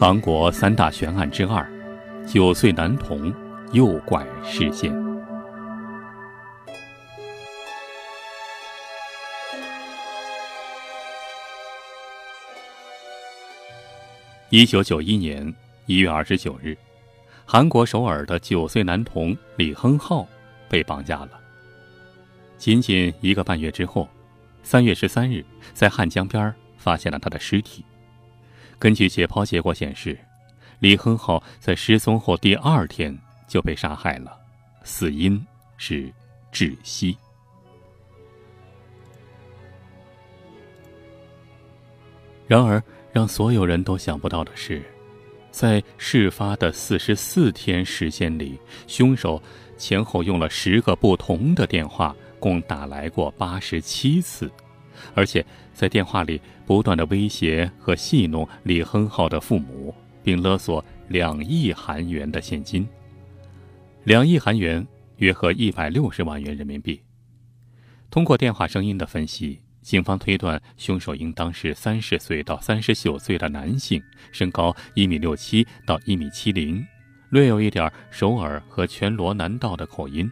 韩国三大悬案之二：九岁男童诱拐事件。一九九一年一月二十九日，韩国首尔的九岁男童李亨浩被绑架了。仅仅一个半月之后，三月十三日，在汉江边发现了他的尸体。根据解剖结果显示，李亨浩在失踪后第二天就被杀害了，死因是窒息。然而，让所有人都想不到的是，在事发的四十四天时间里，凶手前后用了十个不同的电话，共打来过八十七次。而且在电话里不断的威胁和戏弄李亨浩的父母，并勒索两亿韩元的现金。两亿韩元约合一百六十万元人民币。通过电话声音的分析，警方推断凶手应当是三十岁到三十九岁的男性，身高一米六七到一米七零，略有一点首尔和全罗南道的口音。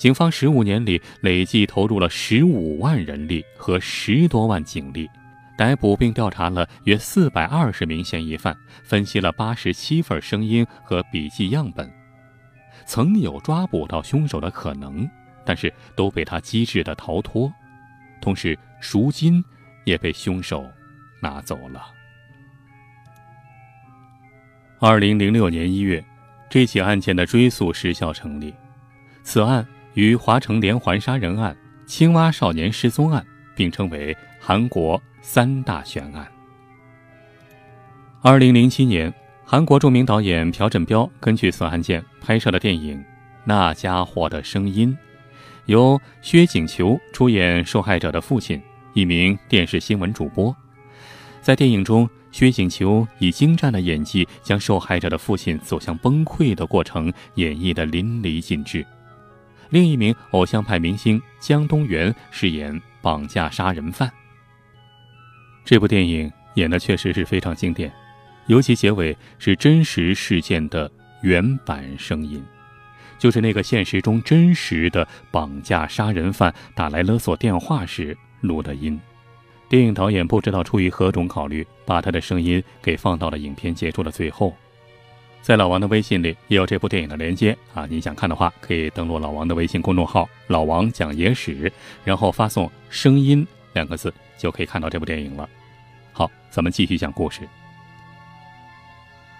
警方十五年里累计投入了十五万人力和十多万警力，逮捕并调查了约四百二十名嫌疑犯，分析了八十七份声音和笔记样本，曾有抓捕到凶手的可能，但是都被他机智的逃脱。同时，赎金也被凶手拿走了。二零零六年一月，这起案件的追诉时效成立，此案。与华城连环杀人案、青蛙少年失踪案并称为韩国三大悬案。二零零七年，韩国著名导演朴振彪根据此案件拍摄了电影《那家伙的声音》，由薛景求出演受害者的父亲，一名电视新闻主播。在电影中，薛景求以精湛的演技将受害者的父亲走向崩溃的过程演绎得淋漓尽致。另一名偶像派明星姜东元饰演绑架杀人犯。这部电影演的确实是非常经典，尤其结尾是真实事件的原版声音，就是那个现实中真实的绑架杀人犯打来勒索电话时录的音。电影导演不知道出于何种考虑，把他的声音给放到了影片结束的最后。在老王的微信里也有这部电影的连接啊！你想看的话，可以登录老王的微信公众号“老王讲野史”，然后发送“声音”两个字，就可以看到这部电影了。好，咱们继续讲故事。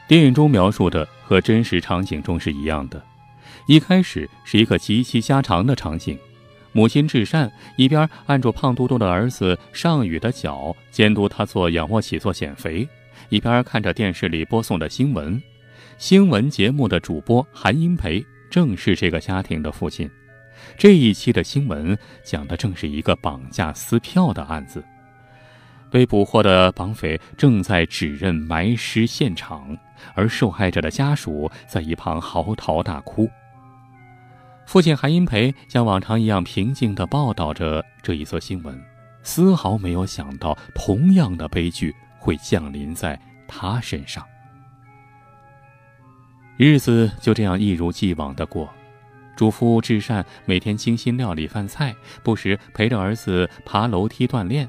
电影中描述的和真实场景中是一样的。一开始是一个极其家常的场景，母亲至善一边按住胖嘟嘟的儿子尚宇的脚，监督他做仰卧起坐减肥，一边看着电视里播送的新闻。新闻节目的主播韩英培正是这个家庭的父亲。这一期的新闻讲的正是一个绑架撕票的案子。被捕获的绑匪正在指认埋尸现场，而受害者的家属在一旁嚎啕大哭。父亲韩英培像往常一样平静地报道着这一则新闻，丝毫没有想到同样的悲剧会降临在他身上。日子就这样一如既往的过，主妇智善每天精心料理饭菜，不时陪着儿子爬楼梯锻炼，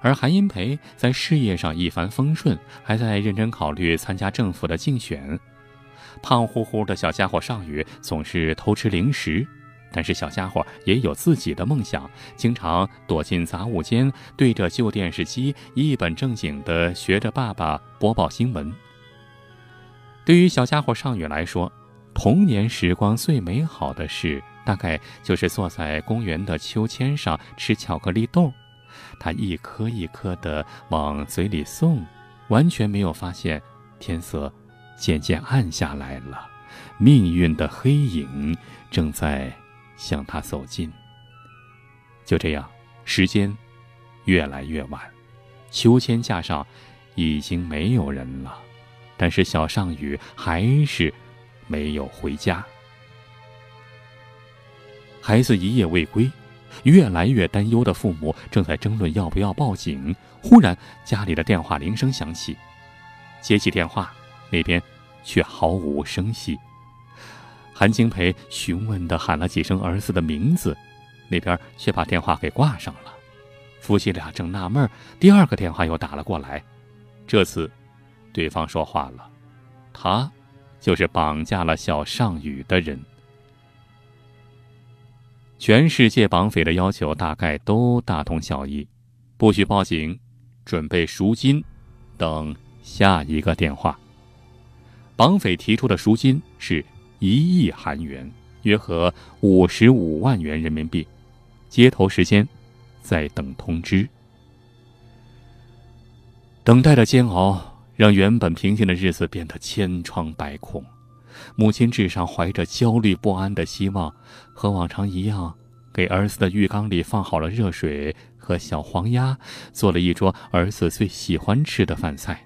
而韩英培在事业上一帆风顺，还在认真考虑参加政府的竞选。胖乎乎的小家伙尚宇总是偷吃零食，但是小家伙也有自己的梦想，经常躲进杂物间，对着旧电视机一本正经地学着爸爸播报新闻。对于小家伙尚宇来说，童年时光最美好的事，大概就是坐在公园的秋千上吃巧克力豆，他一颗一颗的往嘴里送，完全没有发现天色渐渐暗下来了，命运的黑影正在向他走近。就这样，时间越来越晚，秋千架上已经没有人了。但是小尚宇还是没有回家。孩子一夜未归，越来越担忧的父母正在争论要不要报警。忽然，家里的电话铃声响起，接起电话，那边却毫无声息。韩金培询问的喊了几声儿子的名字，那边却把电话给挂上了。夫妻俩正纳闷，第二个电话又打了过来。这次，对方说话了，他就是绑架了小尚宇的人。全世界绑匪的要求大概都大同小异：不许报警，准备赎金，等下一个电话。绑匪提出的赎金是。一亿韩元，约合五十五万元人民币。接头时间，在等通知。等待的煎熬让原本平静的日子变得千疮百孔。母亲至上怀着焦虑不安的希望，和往常一样，给儿子的浴缸里放好了热水和小黄鸭，做了一桌儿子最喜欢吃的饭菜。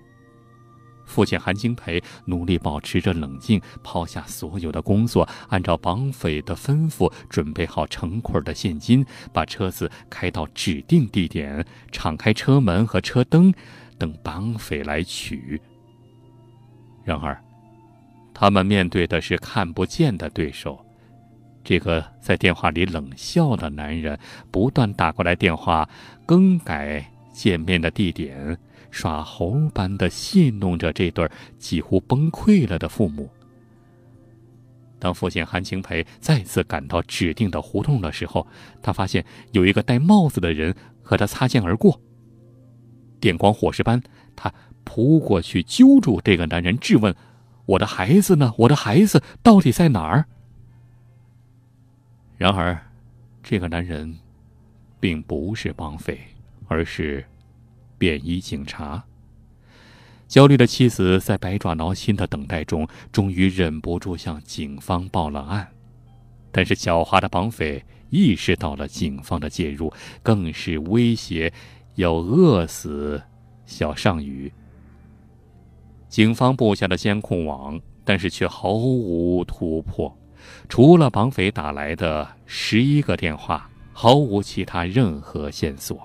父亲韩金培努力保持着冷静，抛下所有的工作，按照绑匪的吩咐准备好成捆的现金，把车子开到指定地点，敞开车门和车灯，等绑匪来取。然而，他们面对的是看不见的对手。这个在电话里冷笑的男人，不断打过来电话，更改见面的地点。耍猴般的戏弄着这对几乎崩溃了的父母。当父亲韩清培再次赶到指定的胡同的时候，他发现有一个戴帽子的人和他擦肩而过。电光火石般，他扑过去揪住这个男人，质问：“我的孩子呢？我的孩子到底在哪儿？”然而，这个男人并不是绑匪，而是……便衣警察。焦虑的妻子在百爪挠心的等待中，终于忍不住向警方报了案。但是狡猾的绑匪意识到了警方的介入，更是威胁要饿死小尚宇。警方布下了监控网，但是却毫无突破，除了绑匪打来的十一个电话，毫无其他任何线索。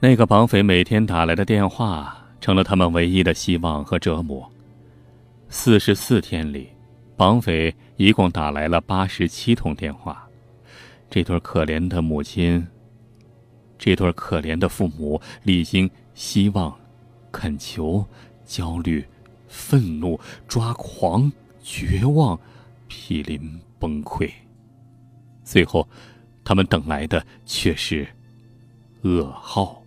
那个绑匪每天打来的电话，成了他们唯一的希望和折磨。四十四天里，绑匪一共打来了八十七通电话。这对可怜的母亲，这对可怜的父母，历经希望、恳求、焦虑、愤怒、抓狂、绝望、濒临崩溃。最后，他们等来的却是噩耗。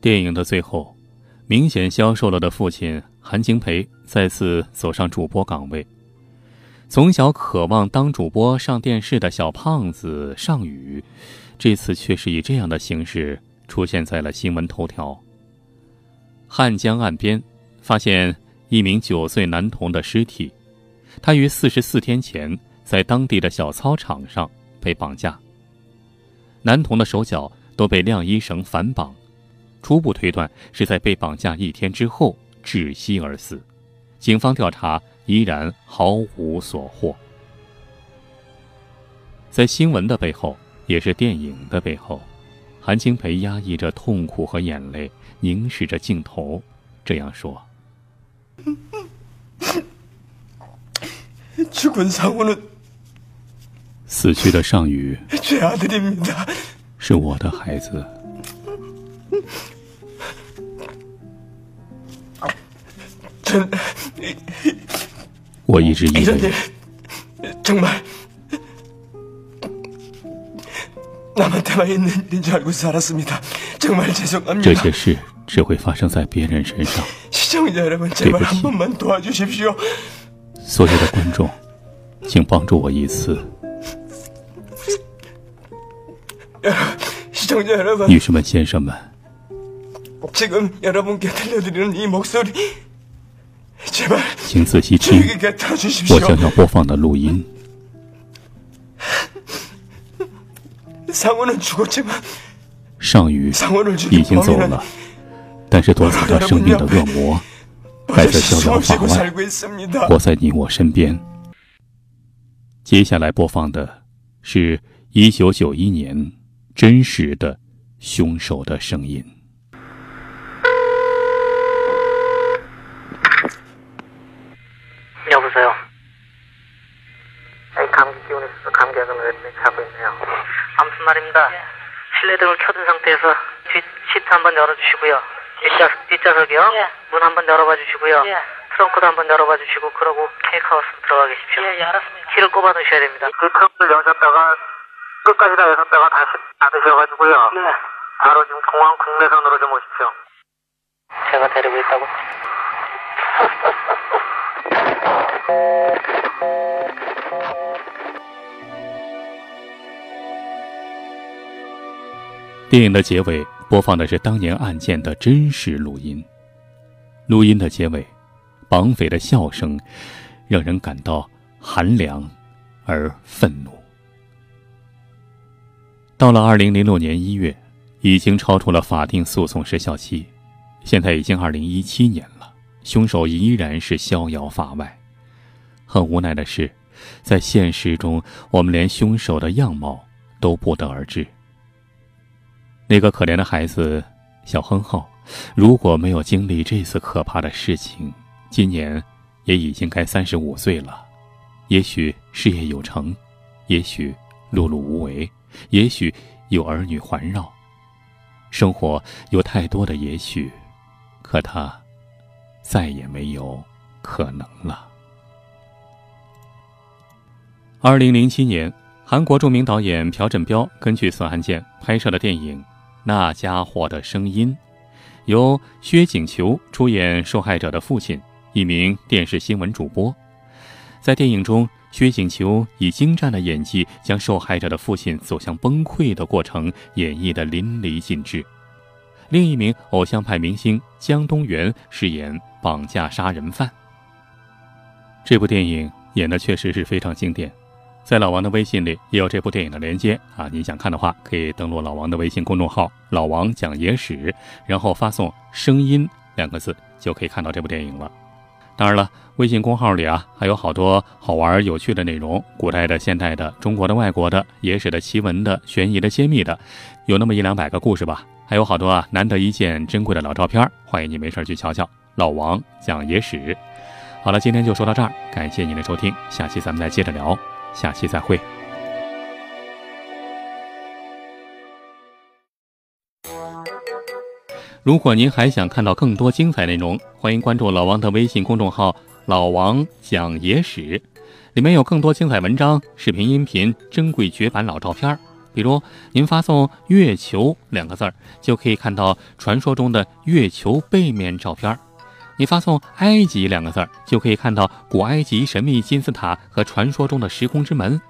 电影的最后，明显消瘦了的父亲韩金培再次走上主播岗位。从小渴望当主播上电视的小胖子尚宇，这次却是以这样的形式出现在了新闻头条。汉江岸边发现一名九岁男童的尸体，他于四十四天前在当地的小操场上被绑架。男童的手脚都被晾衣绳反绑。初步推断是在被绑架一天之后窒息而死，警方调查依然毫无所获。在新闻的背后，也是电影的背后，韩青培压抑着痛苦和眼泪，凝视着镜头，这样说：“死去的尚宇是我的孩子。”我一直以为，这些事只会发生在别人身上。对不起，所有的观众，请帮助我一次。女士们、先生们。请仔细听，我将要播放的录音。上宇已经走了，但是夺走他生命的恶魔还在逍遥法外，活在你我身边。接下来播放的是一九九一年真实的凶手的声音。 아무튼말입니다 실내등을 켜둔 상태에서 뒷 시트 한번 열어주시고요 뒷좌뒷좌석이요문한번 열어봐 주시고요 트렁크도 한번 열어봐 주시고 그러고 케이크하우스 들어가 계십시오. 예, 예, 알았습니다. 길을 꼽아 놓으셔야 됩니다. 그 트렁크를 여셨다가 끝까지 다 여셨다가 다시 닫으셔가지고요. 네. 바로 지금 공항 국내선으로 좀 오십시오. 제가 데리고 있다고? 电影的结尾播放的是当年案件的真实录音，录音的结尾。绑匪的笑声，让人感到寒凉而愤怒。到了二零零六年一月，已经超出了法定诉讼时效期。现在已经二零一七年了，凶手依然是逍遥法外。很无奈的是，在现实中，我们连凶手的样貌都不得而知。那个可怜的孩子小亨浩，如果没有经历这次可怕的事情，今年也已经该三十五岁了，也许事业有成，也许碌碌无为，也许有儿女环绕。生活有太多的也许，可他再也没有可能了。二零零七年，韩国著名导演朴振彪根据此案件拍摄的电影《那家伙的声音》，由薛景求出演受害者的父亲。一名电视新闻主播，在电影中，薛景求以精湛的演技将受害者的父亲走向崩溃的过程演绎得淋漓尽致。另一名偶像派明星姜东元饰演绑架杀人犯。这部电影演的确实是非常经典，在老王的微信里也有这部电影的连接啊，您想看的话，可以登录老王的微信公众号“老王讲野史”，然后发送“声音”两个字，就可以看到这部电影了。当然了，微信公号里啊，还有好多好玩有趣的内容，古代的、现代的、中国的、外国的、野史的、奇闻的、悬疑的、揭秘的，有那么一两百个故事吧。还有好多啊，难得一见、珍贵的老照片，欢迎你没事去瞧瞧。老王讲野史，好了，今天就说到这儿，感谢您的收听，下期咱们再接着聊，下期再会。如果您还想看到更多精彩内容，欢迎关注老王的微信公众号“老王讲野史”，里面有更多精彩文章、视频、音频、珍贵绝版老照片。比如，您发送“月球”两个字儿，就可以看到传说中的月球背面照片；你发送“埃及”两个字儿，就可以看到古埃及神秘金字塔和传说中的时空之门；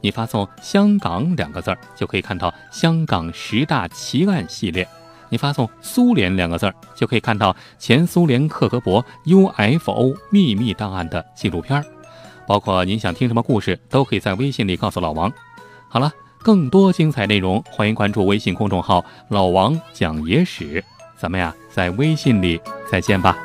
你发送“香港”两个字儿，就可以看到香港十大奇案系列。你发送“苏联”两个字儿，就可以看到前苏联克格勃 UFO 秘密档案的纪录片儿，包括您想听什么故事，都可以在微信里告诉老王。好了，更多精彩内容，欢迎关注微信公众号“老王讲野史”。咱们呀，在微信里再见吧。